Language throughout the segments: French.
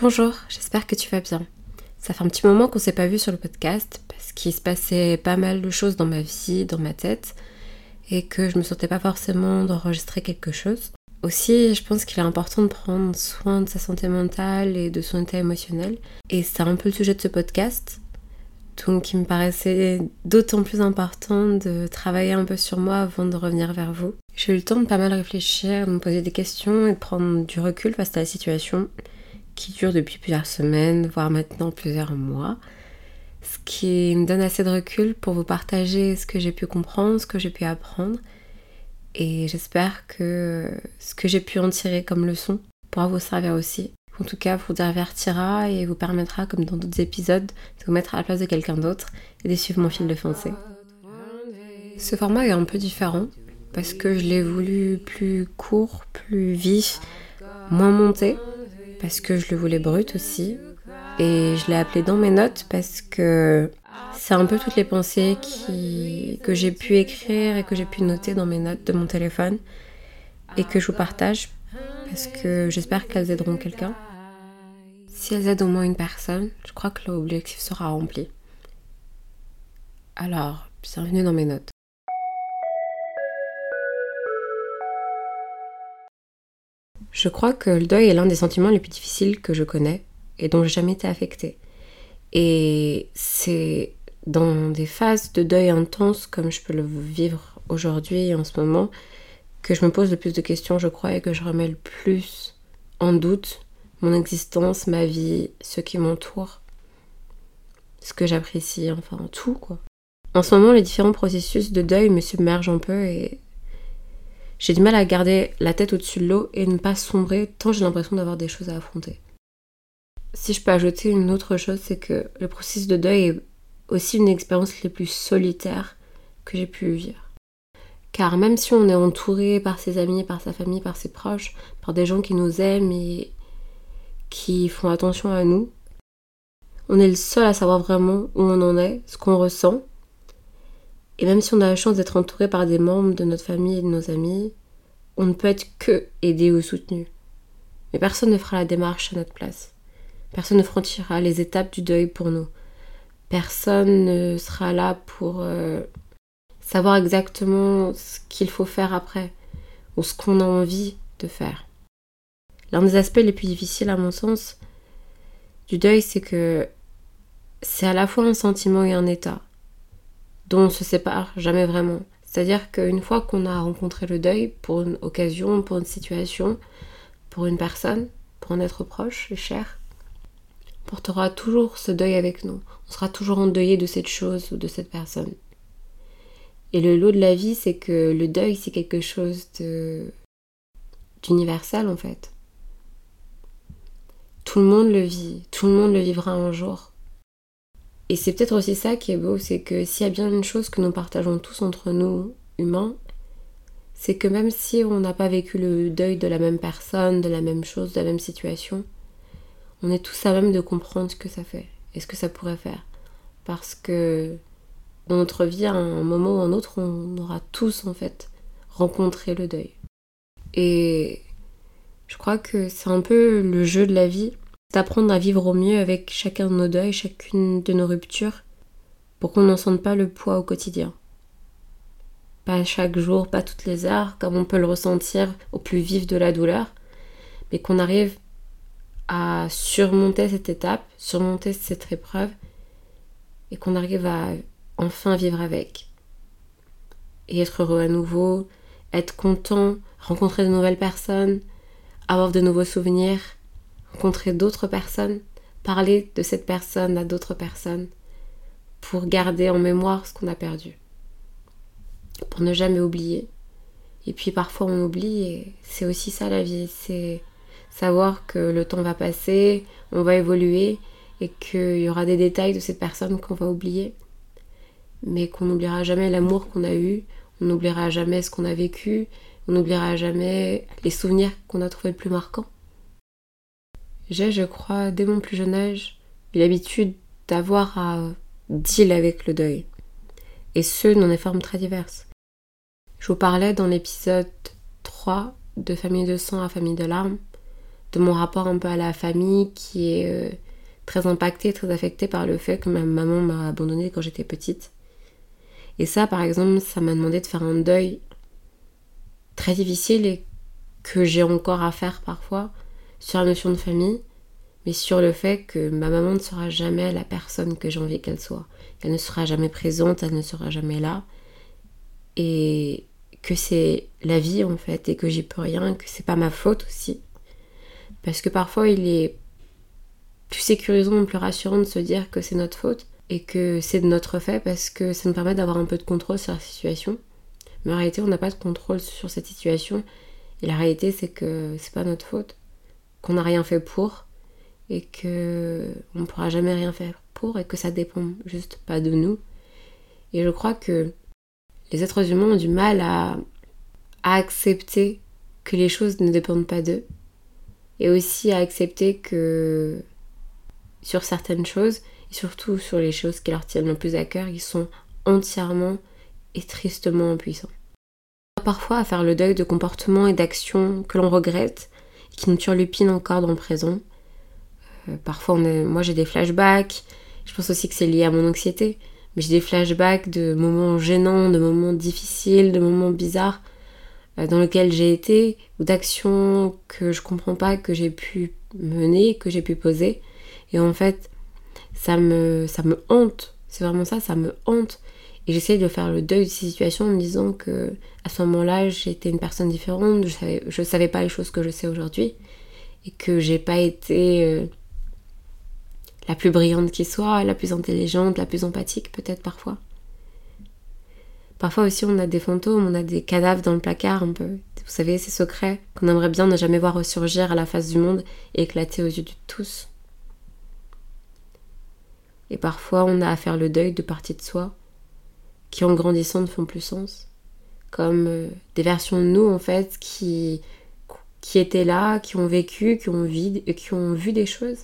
Bonjour, j'espère que tu vas bien. Ça fait un petit moment qu'on s'est pas vu sur le podcast parce qu'il se passait pas mal de choses dans ma vie, dans ma tête, et que je me sentais pas forcément d'enregistrer quelque chose. Aussi, je pense qu'il est important de prendre soin de sa santé mentale et de son état émotionnel. Et c'est un peu le sujet de ce podcast. Donc il me paraissait d'autant plus important de travailler un peu sur moi avant de revenir vers vous. J'ai eu le temps de pas mal réfléchir, de me poser des questions et de prendre du recul face à la situation qui dure depuis plusieurs semaines, voire maintenant plusieurs mois. Ce qui me donne assez de recul pour vous partager ce que j'ai pu comprendre, ce que j'ai pu apprendre. Et j'espère que ce que j'ai pu en tirer comme leçon pourra vous servir aussi en tout cas vous divertira et vous permettra, comme dans d'autres épisodes, de vous mettre à la place de quelqu'un d'autre et de suivre mon fil de pensée. Ce format est un peu différent parce que je l'ai voulu plus court, plus vif, moins monté, parce que je le voulais brut aussi. Et je l'ai appelé dans mes notes parce que c'est un peu toutes les pensées que j'ai pu écrire et que j'ai pu noter dans mes notes de mon téléphone et que je vous partage parce que j'espère qu'elles aideront quelqu'un. Si elles aident au moins une personne, je crois que l'objectif sera rempli. Alors, bienvenue dans mes notes. Je crois que le deuil est l'un des sentiments les plus difficiles que je connais et dont j'ai jamais été affectée. Et c'est dans des phases de deuil intense comme je peux le vivre aujourd'hui en ce moment que je me pose le plus de questions, je crois, et que je remets le plus en doute mon existence, ma vie, ce qui m'entoure, ce que j'apprécie, enfin tout quoi. En ce moment, les différents processus de deuil me submergent un peu et j'ai du mal à garder la tête au-dessus de l'eau et ne pas sombrer tant j'ai l'impression d'avoir des choses à affronter. Si je peux ajouter une autre chose, c'est que le processus de deuil est aussi une expérience les plus solitaires que j'ai pu vivre. Car même si on est entouré par ses amis, par sa famille, par ses proches, par des gens qui nous aiment et qui font attention à nous, on est le seul à savoir vraiment où on en est, ce qu'on ressent. Et même si on a la chance d'être entouré par des membres de notre famille et de nos amis, on ne peut être que aidé ou soutenu. Mais personne ne fera la démarche à notre place. Personne ne franchira les étapes du deuil pour nous. Personne ne sera là pour euh, savoir exactement ce qu'il faut faire après ou ce qu'on a envie de faire. L'un des aspects les plus difficiles à mon sens du deuil, c'est que c'est à la fois un sentiment et un état dont on se sépare jamais vraiment. C'est-à-dire qu'une fois qu'on a rencontré le deuil pour une occasion, pour une situation, pour une personne, pour un être proche et cher, on portera toujours ce deuil avec nous. On sera toujours endeuillé de cette chose ou de cette personne. Et le lot de la vie, c'est que le deuil, c'est quelque chose de en fait. Tout le monde le vit, tout le monde le vivra un jour. Et c'est peut-être aussi ça qui est beau, c'est que s'il y a bien une chose que nous partageons tous entre nous, humains, c'est que même si on n'a pas vécu le deuil de la même personne, de la même chose, de la même situation, on est tous à même de comprendre ce que ça fait et ce que ça pourrait faire. Parce que dans notre vie, à un moment ou un autre, on aura tous en fait rencontré le deuil. Et je crois que c'est un peu le jeu de la vie, d'apprendre à vivre au mieux avec chacun de nos deuils, chacune de nos ruptures, pour qu'on n'en sente pas le poids au quotidien. Pas chaque jour, pas toutes les heures, comme on peut le ressentir au plus vif de la douleur, mais qu'on arrive à surmonter cette étape, surmonter cette épreuve, et qu'on arrive à enfin vivre avec. Et être heureux à nouveau, être content, rencontrer de nouvelles personnes, avoir de nouveaux souvenirs, rencontrer d'autres personnes, parler de cette personne à d'autres personnes, pour garder en mémoire ce qu'on a perdu, pour ne jamais oublier. Et puis parfois on oublie et c'est aussi ça la vie, c'est savoir que le temps va passer, on va évoluer et qu'il y aura des détails de cette personne qu'on va oublier mais qu'on n'oubliera jamais l'amour qu'on a eu, on n'oubliera jamais ce qu'on a vécu, on n'oubliera jamais les souvenirs qu'on a trouvés les plus marquants. J'ai, je crois, dès mon plus jeune âge, l'habitude d'avoir à deal avec le deuil, et ce, dans des formes très diverses. Je vous parlais dans l'épisode 3 de Famille de sang à Famille de larmes de mon rapport un peu à la famille qui est euh, très impacté, très affecté par le fait que ma maman m'a abandonnée quand j'étais petite. Et ça, par exemple, ça m'a demandé de faire un deuil très difficile et que j'ai encore à faire parfois sur la notion de famille, mais sur le fait que ma maman ne sera jamais la personne que j'ai envie qu'elle soit. Elle ne sera jamais présente, elle ne sera jamais là. Et que c'est la vie en fait, et que j'y peux rien, que c'est pas ma faute aussi. Parce que parfois il est plus sécurisant, plus rassurant de se dire que c'est notre faute et que c'est de notre fait parce que ça nous permet d'avoir un peu de contrôle sur la situation. Mais en réalité, on n'a pas de contrôle sur cette situation. Et la réalité, c'est que c'est pas notre faute, qu'on n'a rien fait pour et que on ne pourra jamais rien faire pour et que ça dépend juste pas de nous. Et je crois que les êtres humains ont du mal à, à accepter que les choses ne dépendent pas d'eux et aussi à accepter que sur certaines choses, et surtout sur les choses qui leur tiennent le plus à cœur, ils sont entièrement et tristement impuissants. Parfois à faire le deuil de comportements et d'actions que l'on regrette, et qui nous turlupinent encore dans le présent. Euh, parfois, moi j'ai des flashbacks, je pense aussi que c'est lié à mon anxiété, mais j'ai des flashbacks de moments gênants, de moments difficiles, de moments bizarres euh, dans lesquels j'ai été, ou d'actions que je comprends pas, que j'ai pu mener, que j'ai pu poser. Et en fait, ça me, ça me hante. C'est vraiment ça, ça me hante. Et j'essaye de faire le deuil de ces situations en me disant que à ce moment-là, j'étais une personne différente, je savais, je savais pas les choses que je sais aujourd'hui. Et que j'ai pas été euh, la plus brillante qui soit, la plus intelligente, la plus empathique peut-être parfois. Parfois aussi on a des fantômes, on a des cadavres dans le placard un peu. Vous savez, ces secrets qu'on aimerait bien ne jamais voir ressurgir à la face du monde et éclater aux yeux de tous. Et parfois on a à faire le deuil de parties de soi qui en grandissant ne font plus sens. Comme euh, des versions de nous en fait qui, qui étaient là, qui ont vécu, qui ont, qui ont vu des choses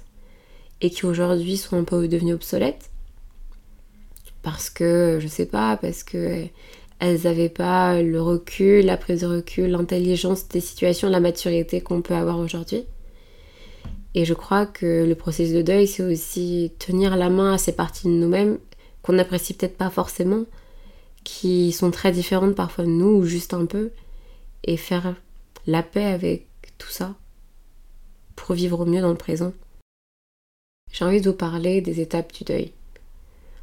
et qui aujourd'hui sont un peu devenues obsolètes parce que je sais pas parce que elles n'avaient pas le recul, la prise de recul, l'intelligence des situations, la maturité qu'on peut avoir aujourd'hui. Et je crois que le processus de deuil, c'est aussi tenir la main à ces parties de nous-mêmes qu'on n'apprécie peut-être pas forcément, qui sont très différentes parfois de nous, ou juste un peu, et faire la paix avec tout ça pour vivre au mieux dans le présent j'ai envie de vous parler des étapes du deuil.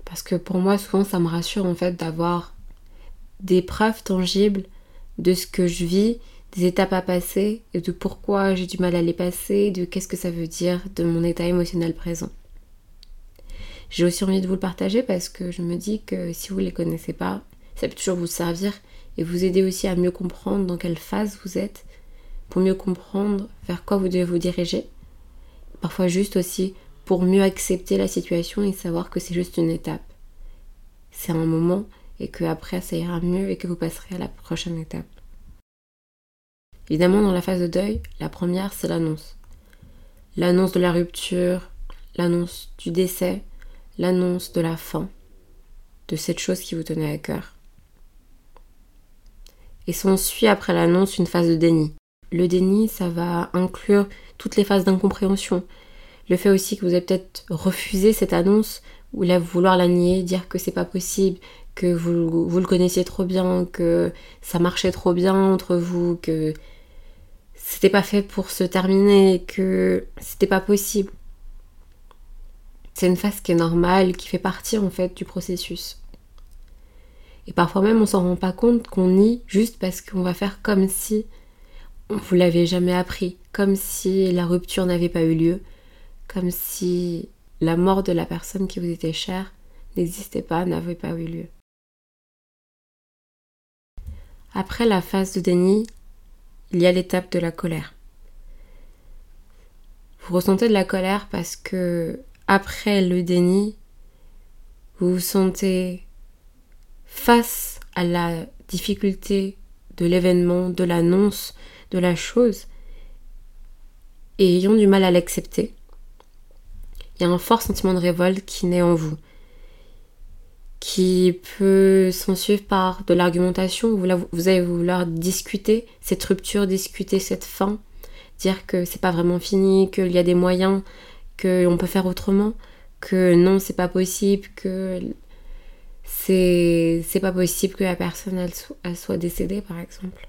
Parce que pour moi, souvent, ça me rassure en fait d'avoir des preuves tangibles de ce que je vis, des étapes à passer, et de pourquoi j'ai du mal à les passer, de qu'est-ce que ça veut dire de mon état émotionnel présent. J'ai aussi envie de vous le partager parce que je me dis que si vous ne les connaissez pas, ça peut toujours vous servir et vous aider aussi à mieux comprendre dans quelle phase vous êtes, pour mieux comprendre vers quoi vous devez vous diriger. Parfois juste aussi pour mieux accepter la situation et savoir que c'est juste une étape. C'est un moment et que après ça ira mieux et que vous passerez à la prochaine étape. Évidemment, dans la phase de deuil, la première c'est l'annonce. L'annonce de la rupture, l'annonce du décès, l'annonce de la fin, de cette chose qui vous tenait à cœur. Et s'ensuit après l'annonce une phase de déni. Le déni, ça va inclure toutes les phases d'incompréhension, le fait aussi que vous avez peut-être refusé cette annonce ou là vouloir la nier, dire que c'est pas possible, que vous, vous le connaissiez trop bien, que ça marchait trop bien entre vous, que c'était pas fait pour se terminer, que c'était pas possible. C'est une phase qui est normale, qui fait partie en fait du processus. Et parfois même on s'en rend pas compte qu'on nie juste parce qu'on va faire comme si vous l'avez jamais appris, comme si la rupture n'avait pas eu lieu, comme si la mort de la personne qui vous était chère n'existait pas, n'avait pas eu lieu. Après la phase de déni, il y a l'étape de la colère. Vous ressentez de la colère parce que après le déni, vous vous sentez face à la difficulté de l'événement, de l'annonce, de la chose, et ayant du mal à l'accepter, il y a un fort sentiment de révolte qui naît en vous, qui peut s'en suivre par de l'argumentation, vous, allez vouloir discuter cette rupture, discuter cette fin, dire que c'est pas vraiment fini, qu'il y a des moyens, qu'on peut faire autrement, que non, c'est pas possible, que c'est pas possible que la personne elle, soit décédée par exemple.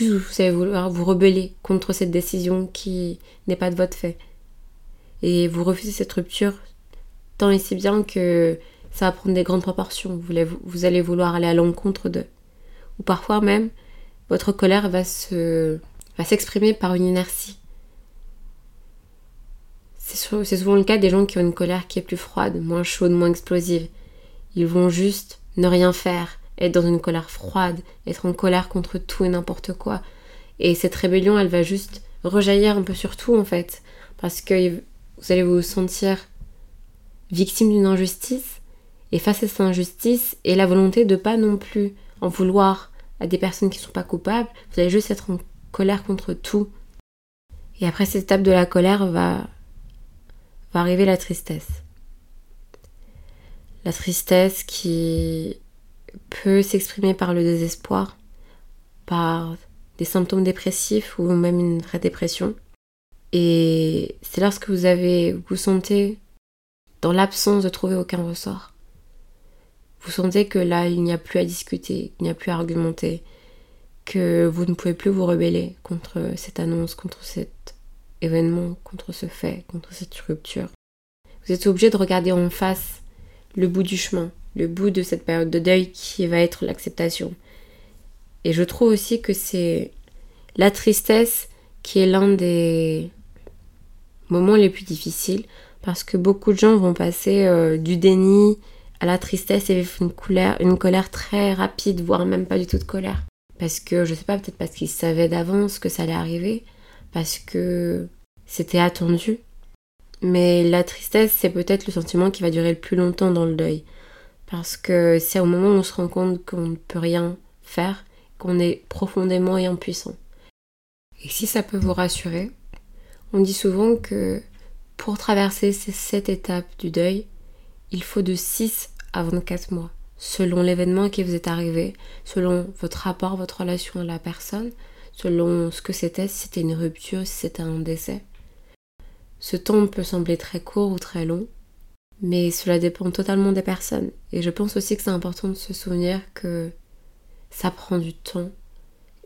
Ou vous allez vouloir vous rebeller contre cette décision qui n'est pas de votre fait. Et vous refusez cette rupture tant et si bien que ça va prendre des grandes proportions. Vous, vous allez vouloir aller à l'encontre d'eux. Ou parfois même, votre colère va se va s'exprimer par une inertie. C'est souvent le cas des gens qui ont une colère qui est plus froide, moins chaude, moins explosive. Ils vont juste ne rien faire, être dans une colère froide, être en colère contre tout et n'importe quoi. Et cette rébellion, elle va juste rejaillir un peu sur tout en fait. Parce que vous allez vous sentir victime d'une injustice. Et face à cette injustice et la volonté de pas non plus en vouloir à des personnes qui ne sont pas coupables, vous allez juste être en colère contre tout. Et après cette étape de la colère va, va arriver la tristesse. La tristesse qui peut s'exprimer par le désespoir, par des symptômes dépressifs ou même une vraie dépression. Et c'est lorsque vous avez, vous sentez dans l'absence de trouver aucun ressort. Vous sentez que là, il n'y a plus à discuter, il n'y a plus à argumenter, que vous ne pouvez plus vous rebeller contre cette annonce, contre cet événement, contre ce fait, contre cette rupture. Vous êtes obligé de regarder en face le bout du chemin, le bout de cette période de deuil qui va être l'acceptation. Et je trouve aussi que c'est la tristesse qui est l'un des moments les plus difficiles parce que beaucoup de gens vont passer euh, du déni à la tristesse et une colère, une colère très rapide, voire même pas du tout de colère. Parce que, je sais pas, peut-être parce qu'ils savaient d'avance que ça allait arriver, parce que c'était attendu. Mais la tristesse, c'est peut-être le sentiment qui va durer le plus longtemps dans le deuil. Parce que c'est au moment où on se rend compte qu'on ne peut rien faire, qu'on est profondément impuissant. Et si ça peut vous rassurer, on dit souvent que pour traverser ces sept étapes du deuil, il faut de 6 à 24 mois selon l'événement qui vous est arrivé, selon votre rapport, votre relation à la personne, selon ce que c'était, si c'était une rupture, si c'était un décès. Ce temps peut sembler très court ou très long, mais cela dépend totalement des personnes. Et je pense aussi que c'est important de se souvenir que ça prend du temps,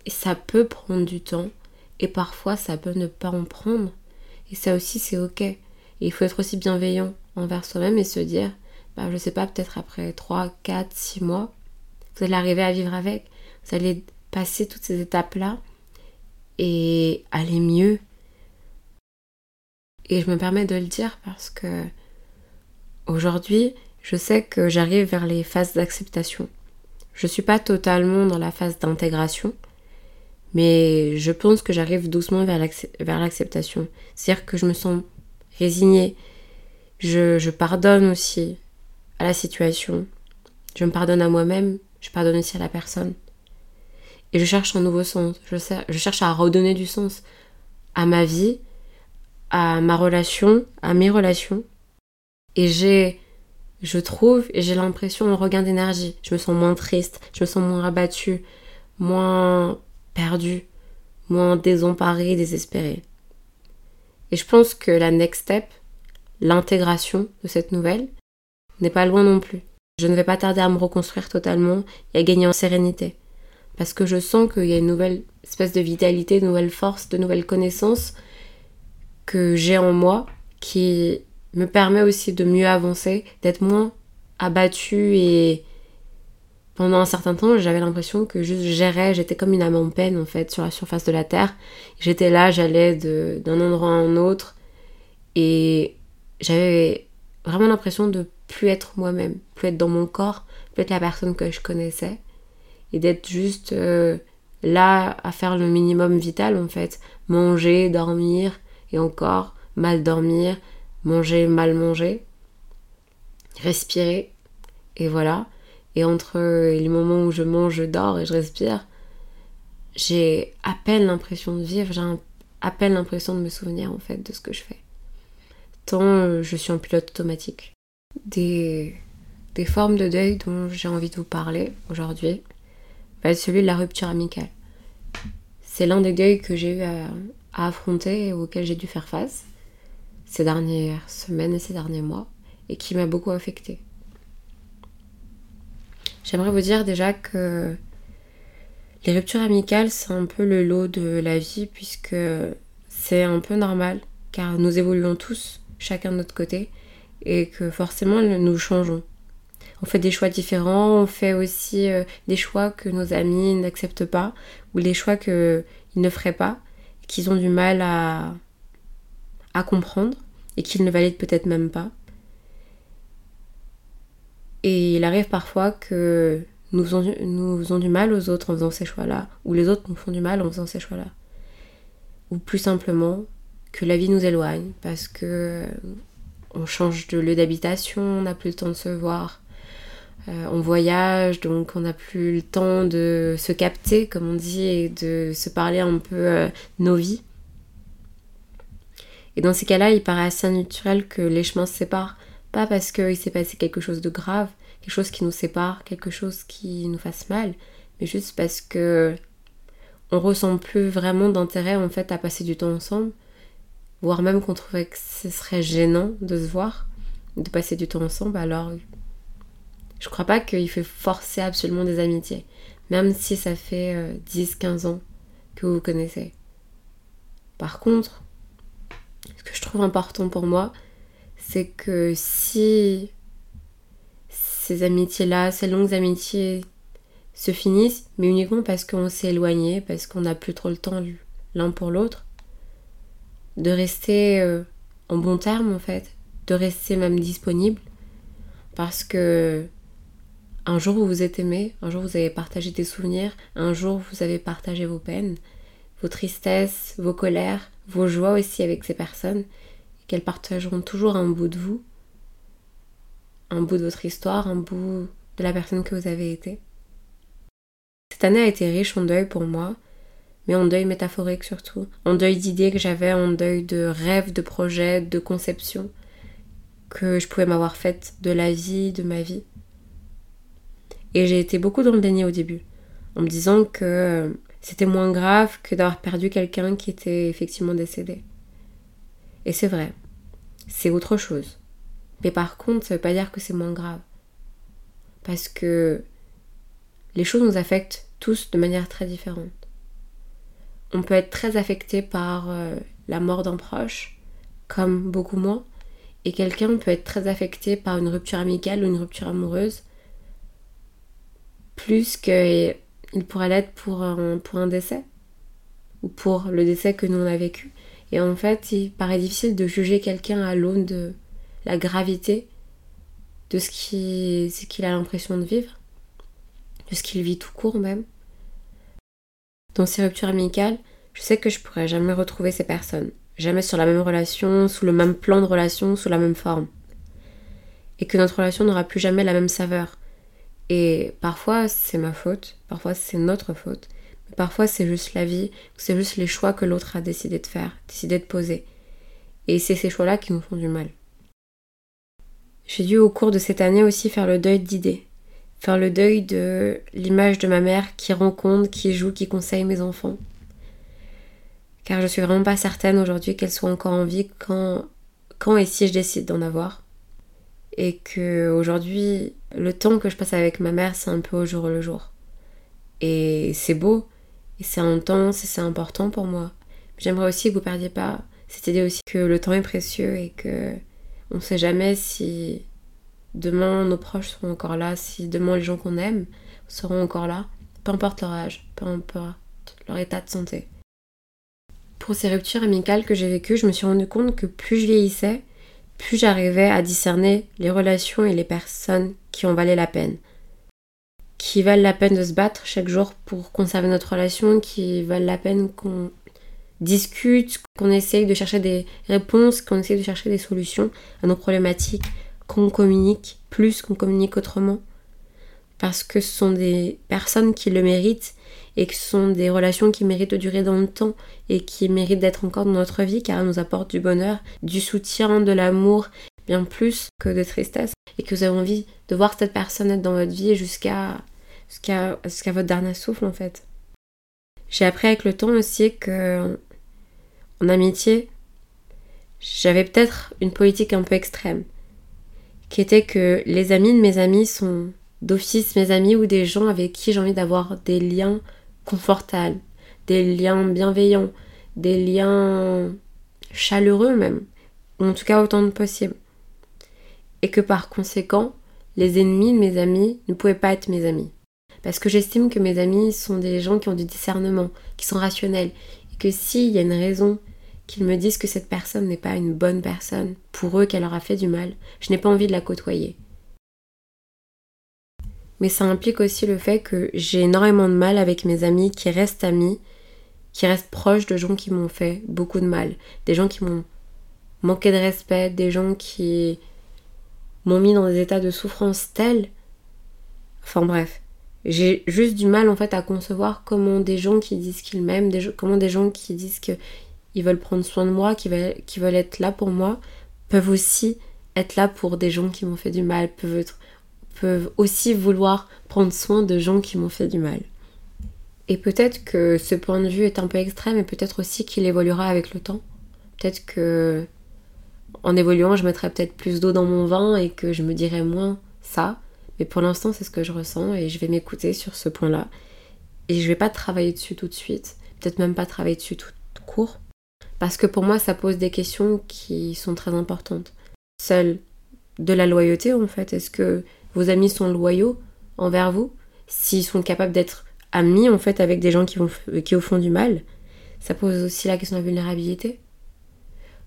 et ça peut prendre du temps, et parfois ça peut ne pas en prendre. Et ça aussi c'est ok. Et il faut être aussi bienveillant envers soi-même et se dire, bah, je sais pas, peut-être après 3, 4, 6 mois, vous allez arriver à vivre avec. Vous allez passer toutes ces étapes-là et aller mieux. Et je me permets de le dire parce que aujourd'hui, je sais que j'arrive vers les phases d'acceptation. Je ne suis pas totalement dans la phase d'intégration, mais je pense que j'arrive doucement vers l'acceptation. C'est-à-dire que je me sens résignée. je pardonne aussi à la situation. Je me pardonne à moi-même, je pardonne aussi à la personne. Et je cherche un nouveau sens. Je, cherche à redonner du sens à ma vie, à ma relation, à mes relations. Et j'ai, je trouve, et j'ai l'impression un regain d'énergie. Je me sens moins triste, je me sens moins abattue, moins perdue, moins désemparée, désespérée. Et je pense que la next step, l'intégration de cette nouvelle, n'est pas loin non plus. Je ne vais pas tarder à me reconstruire totalement et à gagner en sérénité. Parce que je sens qu'il y a une nouvelle espèce de vitalité, de nouvelles forces, de nouvelles connaissances que j'ai en moi qui me permet aussi de mieux avancer, d'être moins abattue et pendant un certain temps, j'avais l'impression que juste je gérais, j'étais comme une âme en peine en fait sur la surface de la terre. J'étais là, j'allais d'un endroit à un autre et j'avais vraiment l'impression de plus être moi-même, plus être dans mon corps, plus être la personne que je connaissais, et d'être juste euh, là à faire le minimum vital en fait, manger, dormir, et encore mal dormir, manger, mal manger, respirer, et voilà. Et entre les moments où je mange, je dors et je respire, j'ai à peine l'impression de vivre, j'ai à peine l'impression de me souvenir en fait de ce que je fais. Tant euh, je suis en pilote automatique des, formes de deuil dont j'ai envie de vous parler aujourd'hui être celui de la rupture amicale. c'est l'un des deuils que j'ai eu à, affronter et auquel j'ai dû faire face ces dernières semaines et ces derniers mois et qui m'a beaucoup affectée. J'aimerais vous dire déjà que les ruptures amicales, c'est un peu le lot de la vie puisque c'est un peu normal car nous évoluons tous, chacun de notre côté, et que forcément nous changeons. On fait des choix différents, on fait aussi euh, des choix que nos amis n'acceptent pas, ou des choix qu'ils ne feraient pas, qu'ils ont du mal à, comprendre, et qu'ils ne valident peut-être même pas. Et il arrive parfois que nous faisons, nous faisons du mal aux autres en faisant ces choix-là, ou les autres nous font du mal en faisant ces choix-là. Ou plus simplement, que la vie nous éloigne parce que on change de lieu d'habitation, on n'a plus le temps de se voir. Euh, on voyage, donc on n'a plus le temps de se capter, comme on dit, et de se parler un peu euh, nos vies. Et dans ces cas-là, il paraît assez naturel que les chemins se séparent. Pas parce qu'il s'est passé quelque chose de grave, quelque chose qui nous sépare, quelque chose qui nous fasse mal, mais juste parce que on ressent plus vraiment d'intérêt en fait à passer du temps ensemble voire même qu'on trouvait que ce serait gênant de se voir, de passer du temps ensemble, alors je crois pas qu'il faut forcer absolument des amitiés, même si ça fait 10-15 euh, ans que vous vous connaissez. Par contre, ce que je trouve important pour moi, c'est que si ces amitiés-là, ces longues amitiés se finissent, mais uniquement parce qu'on s'est éloigné, parce qu'on n'a plus trop le temps l'un pour l'autre, de rester euh, en bon terme en fait, de rester même disponible parce que un jour vous vous êtes aimé, un jour vous avez partagé des souvenirs, un jour vous avez partagé vos peines, vos tristesses, vos colères, vos joies aussi avec ces personnes, qu'elles partageront toujours un bout de vous, un bout de votre histoire, un bout de la personne que vous avez été. Cette année a été riche en deuil pour moi, mais en deuil métaphorique surtout, en deuil d'idées que j'avais, en deuil de rêves, de projets, de conceptions que je pouvais m'avoir faites de la vie, de ma vie. Et j'ai été beaucoup dans le déni au début, en me disant que c'était moins grave que d'avoir perdu quelqu'un qui était effectivement décédé. Et c'est vrai, c'est autre chose. Mais par contre, ça veut pas dire que c'est moins grave. Parce que les choses nous affectent tous de manière très différente on peut être très affecté par euh, la mort d'un proche, comme beaucoup moins, et quelqu'un peut être très affecté par une rupture amicale ou une rupture amoureuse, plus qu'il pourrait l'être pour un, décès, ou pour le décès que nous on a vécu. Et en fait, il paraît difficile de juger quelqu'un à l'aune de la gravité de ce qu'il a l'impression de vivre, de ce qu'il vit tout court même dans ces ruptures amicales, je sais que je pourrais jamais retrouver ces personnes, jamais sur la même relation, sous le même plan de relation, sous la même forme. Et que notre relation n'aura plus jamais la même saveur. Et parfois c'est ma faute, parfois c'est notre faute, mais parfois c'est juste la vie, c'est juste les choix que l'autre a décidé de faire, décidé de poser. Et c'est ces choix-là qui nous font du mal. J'ai dû au cours de cette année aussi faire le deuil d'idées, faire le deuil de l'image de ma mère qui rencontre, qui joue, qui conseille mes enfants. Car je suis vraiment pas certaine aujourd'hui qu'elle soit encore en vie quand, quand et si je décide d'en avoir. Et que aujourd'hui, le temps que je passe avec ma mère, c'est un peu au jour le jour. Et c'est beau, et c'est intense, et c'est important pour moi. J'aimerais aussi que vous perdiez pas cette idée aussi que le temps est précieux et que on sait jamais si Demain, nos proches seront encore là. Si demain, les gens qu'on aime seront encore là, peu importe leur âge, peu importe leur état de santé. Pour ces ruptures amicales que j'ai vécues, je me suis rendu compte que plus je vieillissais, plus j'arrivais à discerner les relations et les personnes qui en valaient la peine? Qui valent la peine de se battre chaque jour pour conserver notre relation, qui valent la peine qu'on discute, qu'on essaye de chercher des réponses, qu'on essaye de chercher des solutions à nos problématiques, qu'on communique plus, qu'on communique autrement? Parce que ce sont des personnes qui le méritent et que ce sont des relations qui méritent de durer dans le temps et qui méritent d'être encore dans notre vie car elles nous apportent du bonheur, du soutien, de l'amour, bien plus que de tristesse. Et que vous avez envie de voir cette personne être dans votre vie jusqu'à jusqu'à jusqu'à votre dernier souffle en fait. J'ai appris avec le temps aussi que en amitié, j'avais peut-être une politique un peu extrême, qui était que les amis de mes amis sont d'office mes amis ou des gens avec qui j'ai envie d'avoir des liens des liens bienveillants, des liens chaleureux même, ou en tout cas autant de possible. Et que par conséquent, les ennemis de mes amis ne pouvaient pas être mes amis. Parce que j'estime que mes amis sont des gens qui ont du discernement, qui sont rationnels, et que s'il y a une raison qu'ils me disent que cette personne n'est pas une bonne personne, pour eux qu'elle leur a fait du mal, je n'ai pas envie de la côtoyer. Mais ça implique aussi le fait que j'ai énormément de mal avec mes amis qui restent amis, qui restent proches de gens qui m'ont fait beaucoup de mal, des gens qui m'ont manqué de respect, des gens qui m'ont mis dans des états de souffrance tels. Enfin bref, j'ai juste du mal en fait à concevoir comment des gens qui disent qu'ils m'aiment, comment des gens qui disent qu'ils veulent prendre soin de moi, qui veulent, être là pour moi, peuvent aussi être là pour des gens qui m'ont fait du mal, peuvent, peuvent aussi vouloir prendre soin de gens qui m'ont fait du mal. Et peut-être que ce point de vue est un peu extrême et peut-être aussi qu'il évoluera avec le temps. Peut-être que en évoluant, je mettrai peut-être plus d'eau dans mon vin et que je me dirai moins ça. Mais pour l'instant, c'est ce que je ressens et je vais m'écouter sur ce point-là. Et je vais pas travailler dessus tout de suite. Peut-être même pas travailler dessus tout court. Parce que pour moi, ça pose des questions qui sont très importantes. Celle de la loyauté, en fait. Est-ce que vos amis sont loyaux envers vous S'ils sont capables d'être amis, en fait, avec des gens qui, vont, qui font du mal Ça pose aussi la question de la vulnérabilité.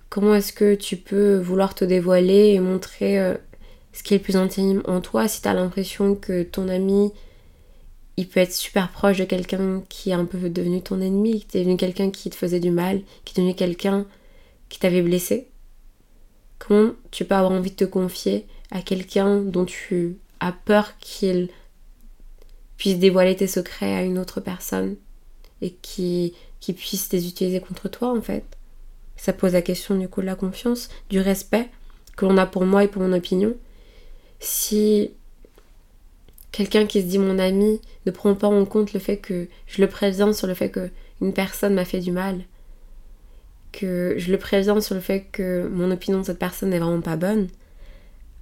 Comment est-ce que tu peux vouloir te dévoiler et montrer euh, ce qui est le plus intime en toi si tu as l'impression que ton ami il peut être super proche de quelqu'un qui est un peu devenu ton ennemi, qui est devenu quelqu'un qui te faisait du mal, qui est devenu quelqu'un qui t'avait blessé? Comment tu peux avoir envie de te confier à quelqu'un dont tu as peur qu'il puisse dévoiler tes secrets à une autre personne et qui, puisse les utiliser contre toi en fait ça pose la question du coup de la confiance, du respect que l'on a pour moi et pour mon opinion. Si quelqu'un qui se dit mon ami ne prend pas en compte le fait que je le préviens sur le fait que une personne m'a fait du mal, que je le préviens sur le fait que mon opinion de cette personne n'est vraiment pas bonne,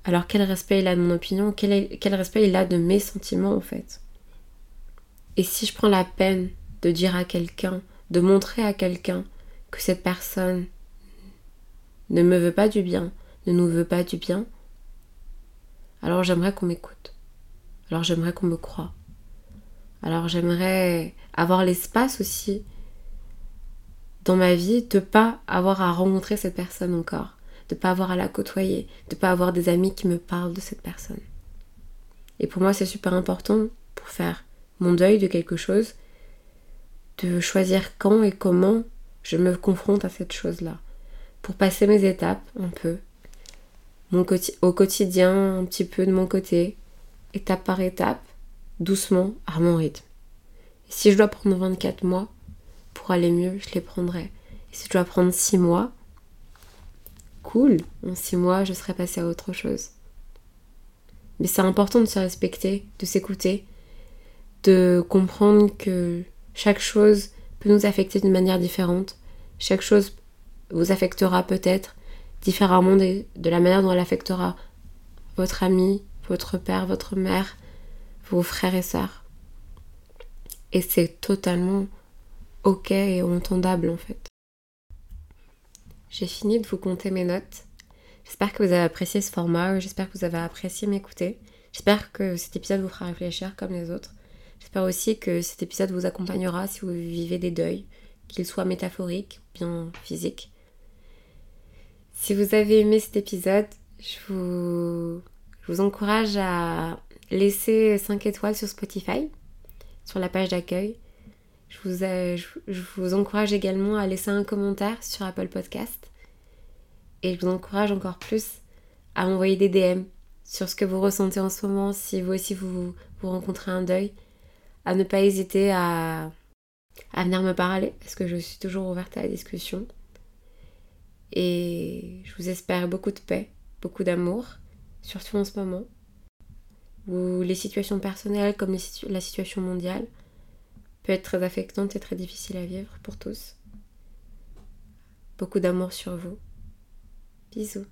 alors quel respect il a de mon opinion, quel, respect il a de mes sentiments en fait? Et si je prends la peine de dire à quelqu'un, de montrer à quelqu'un que cette personne ne me veut pas du bien, ne nous veut pas du bien, alors j'aimerais qu'on m'écoute. Alors j'aimerais qu'on me croie. Alors j'aimerais avoir l'espace aussi dans ma vie de pas avoir à rencontrer cette personne encore, de pas avoir à la côtoyer, de pas avoir des amis qui me parlent de cette personne. Et pour moi, c'est super important pour faire mon deuil de quelque chose, de choisir quand et comment je me confronte à cette chose-là. Pour passer mes étapes un peu, au quotidien un petit peu de mon côté, étape par étape, doucement, à mon rythme. Et si je dois prendre 24 mois pour aller mieux, je les prendrai. Et si je dois prendre 6 mois, cool, en 6 mois, je serai passée à autre chose. Mais c'est important de se respecter, de s'écouter, de comprendre que chaque chose peut nous affecter d'une manière différente. Chaque chose vous affectera peut-être différemment de, la manière dont elle affectera votre ami, votre père, votre mère, vos frères et sœurs. Et c'est totalement ok et entendable en fait. J'ai fini de vous compter mes notes. J'espère que vous avez apprécié ce format, j'espère que vous avez apprécié m'écouter. J'espère que cet épisode vous fera réfléchir comme les autres. J'espère aussi que cet épisode vous accompagnera si vous vivez des deuils, qu'ils soient métaphoriques ou bien physiques. Si vous avez aimé cet épisode, je vous, vous encourage à laisser 5 étoiles sur Spotify, sur la page d'accueil. Je vous, encourage également à laisser un commentaire sur Apple Podcast. Et je vous encourage encore plus à envoyer des DM sur ce que vous ressentez en ce moment, si vous aussi vous, rencontrez un deuil à ne pas hésiter à, à venir me parler parce que je suis toujours ouverte à la discussion. Et je vous espère beaucoup de paix, beaucoup d'amour, surtout en ce moment où les situations personnelles comme la situation mondiale peut être très affectante et très difficile à vivre pour tous. Beaucoup d'amour sur vous. Bisous.